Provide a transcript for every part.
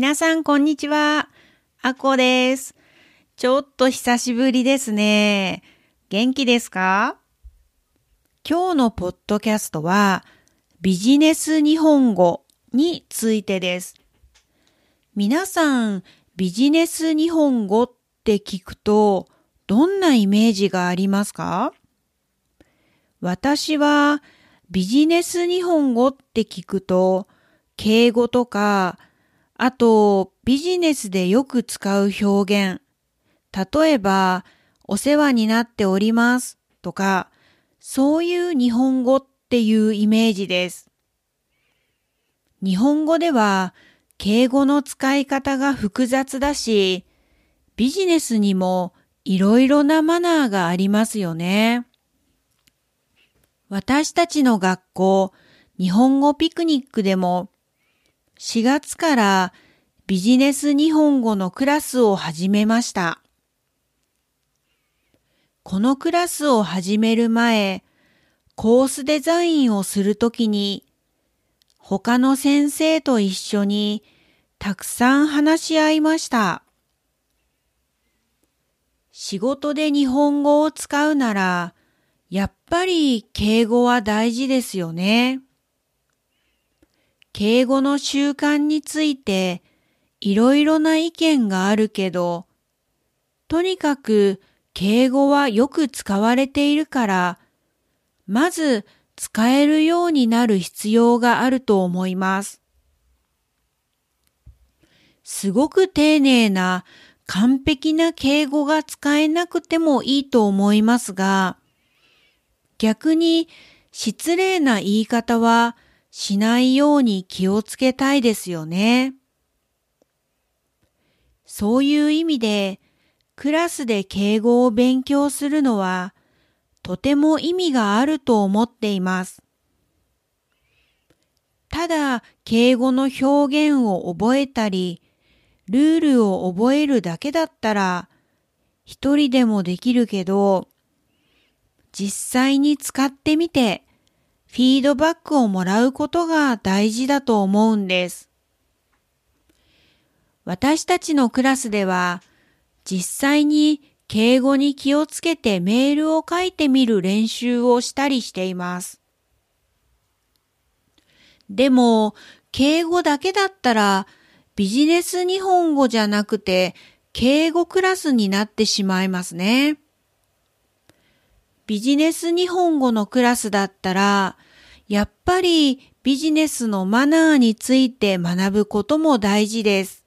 皆さん、こんにちは。あこです。ちょっと久しぶりですね。元気ですか？今日のポッドキャストは、ビジネス日本語についてです。皆さん、ビジネス日本語って聞くと、どんなイメージがありますか？私は、ビジネス日本語って聞くと、敬語とか、あと、ビジネスでよく使う表現。例えば、お世話になっておりますとか、そういう日本語っていうイメージです。日本語では、敬語の使い方が複雑だし、ビジネスにもいろいろなマナーがありますよね。私たちの学校、日本語ピクニックでも4月からビジネス日本語のクラスを始めました。このクラスを始める前、コースデザインをするときに、他の先生と一緒にたくさん話し合いました。仕事で日本語を使うなら、やっぱり敬語は大事ですよね。敬語の習慣についていろいろな意見があるけど、とにかく敬語はよく使われているから、まず使えるようになる必要があると思います。すごく丁寧な完璧な敬語が使えなくてもいいと思いますが、逆に失礼な言い方はしないように気をつけたいですよね。そういう意味で、クラスで敬語を勉強するのは、とても意味があると思っています。ただ、敬語の表現を覚えたり、ルールを覚えるだけだったら、一人でもできるけど、実際に使ってみてフィードバックをもらうことが大事だと思うんです。私たちのクラスでは実際に敬語に気をつけてメールを書いてみる練習をしたりしています。でも、敬語だけだったらビジネス日本語じゃなくて敬語クラスになってしまいますね。ビジネス日本語のクラスだったら、やっぱりビジネスのマナーについて学ぶことも大事です。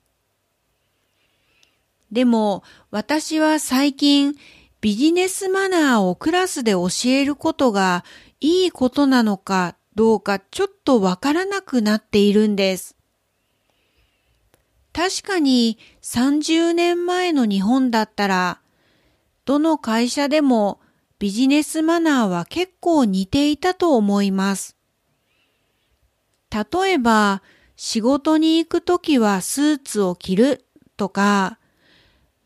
でも私は最近ビジネスマナーをクラスで教えることがいいことなのかどうかちょっとわからなくなっているんです。確かに30年前の日本だったら、どの会社でもビジネスマナーは結構似ていたと思います。例えば、仕事に行くときはスーツを着るとか、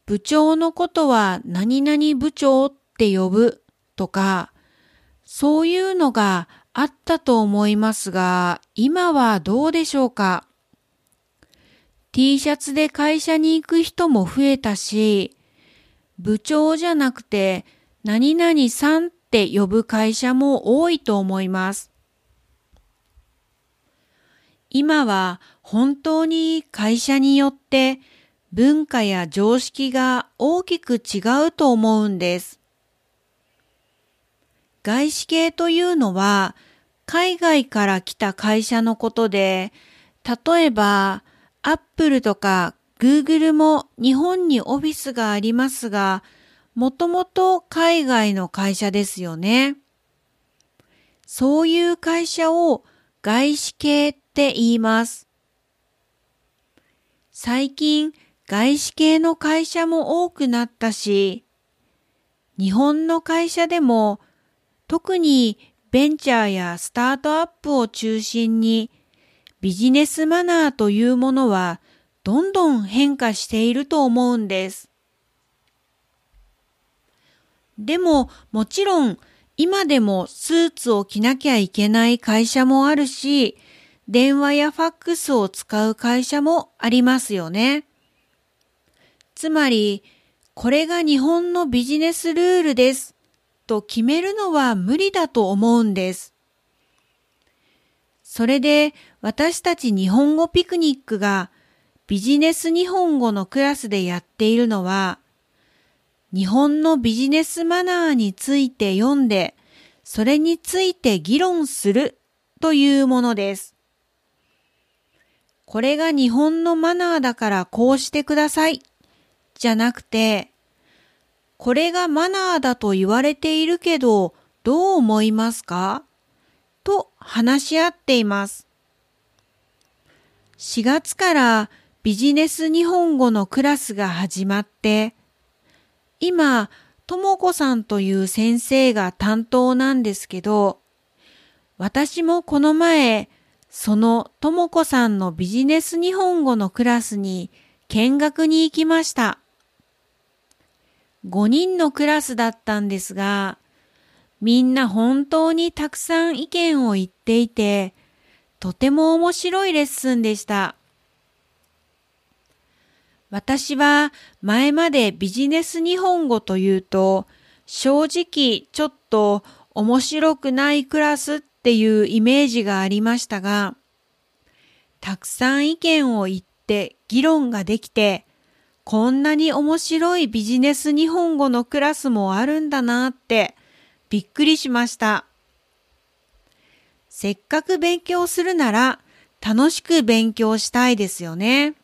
部長のことは何々部長って呼ぶとか、そういうのがあったと思いますが、今はどうでしょうか ?T シャツで会社に行く人も増えたし、部長じゃなくて何々さんって呼ぶ会社も多いと思います。今は本当に会社によって文化や常識が大きく違うと思うんです。外資系というのは海外から来た会社のことで、例えばアップルとかグーグルも日本にオフィスがありますが、もともと海外の会社ですよね。そういう会社を外資系って言います。最近外資系の会社も多くなったし、日本の会社でも特にベンチャーやスタートアップを中心にビジネスマナーというものはどんどん変化していると思うんです。でももちろん今でもスーツを着なきゃいけない会社もあるし、電話やファックスを使う会社もありますよね。つまり、これが日本のビジネスルールですと決めるのは無理だと思うんです。それで私たち日本語ピクニックがビジネス日本語のクラスでやっているのは、日本のビジネスマナーについて読んで、それについて議論するというものです。これが日本のマナーだからこうしてください。じゃなくて、これがマナーだと言われているけど、どう思いますか？と話し合っています。4月からビジネス日本語のクラスが始まって、今、ともこさんという先生が担当なんですけど、私もこの前、そのともこさんのビジネス日本語のクラスに見学に行きました。5人のクラスだったんですが、みんな本当にたくさん意見を言っていて、とても面白いレッスンでした。私は前までビジネス日本語というと正直ちょっと面白くないクラスっていうイメージがありましたが、たくさん意見を言って議論ができて、こんなに面白いビジネス日本語のクラスもあるんだなってびっくりしました。せっかく勉強するなら楽しく勉強したいですよね。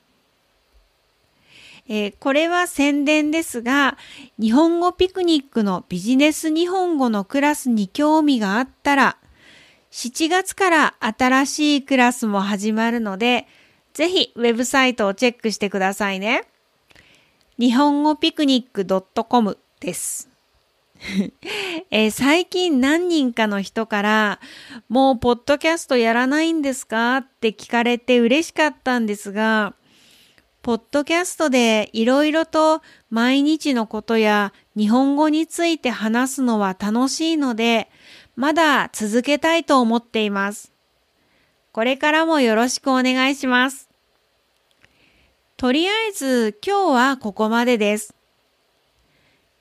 えー、これは宣伝ですが、日本語ピクニックのビジネス日本語のクラスに興味があったら、7月から新しいクラスも始まるので、ぜひウェブサイトをチェックしてくださいね。日本語ピクニック .com です。えー、最近何人かの人から、もうポッドキャストやらないんですかって聞かれて嬉しかったんですが、ポッドキャストでいろいろと毎日のことや日本語について話すのは楽しいので、まだ続けたいと思っています。これからもよろしくお願いします。とりあえず今日はここまでです。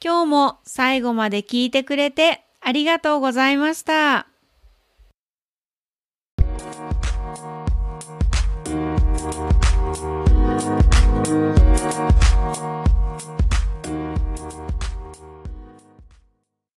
今日も最後まで聞いてくれてありがとうございました。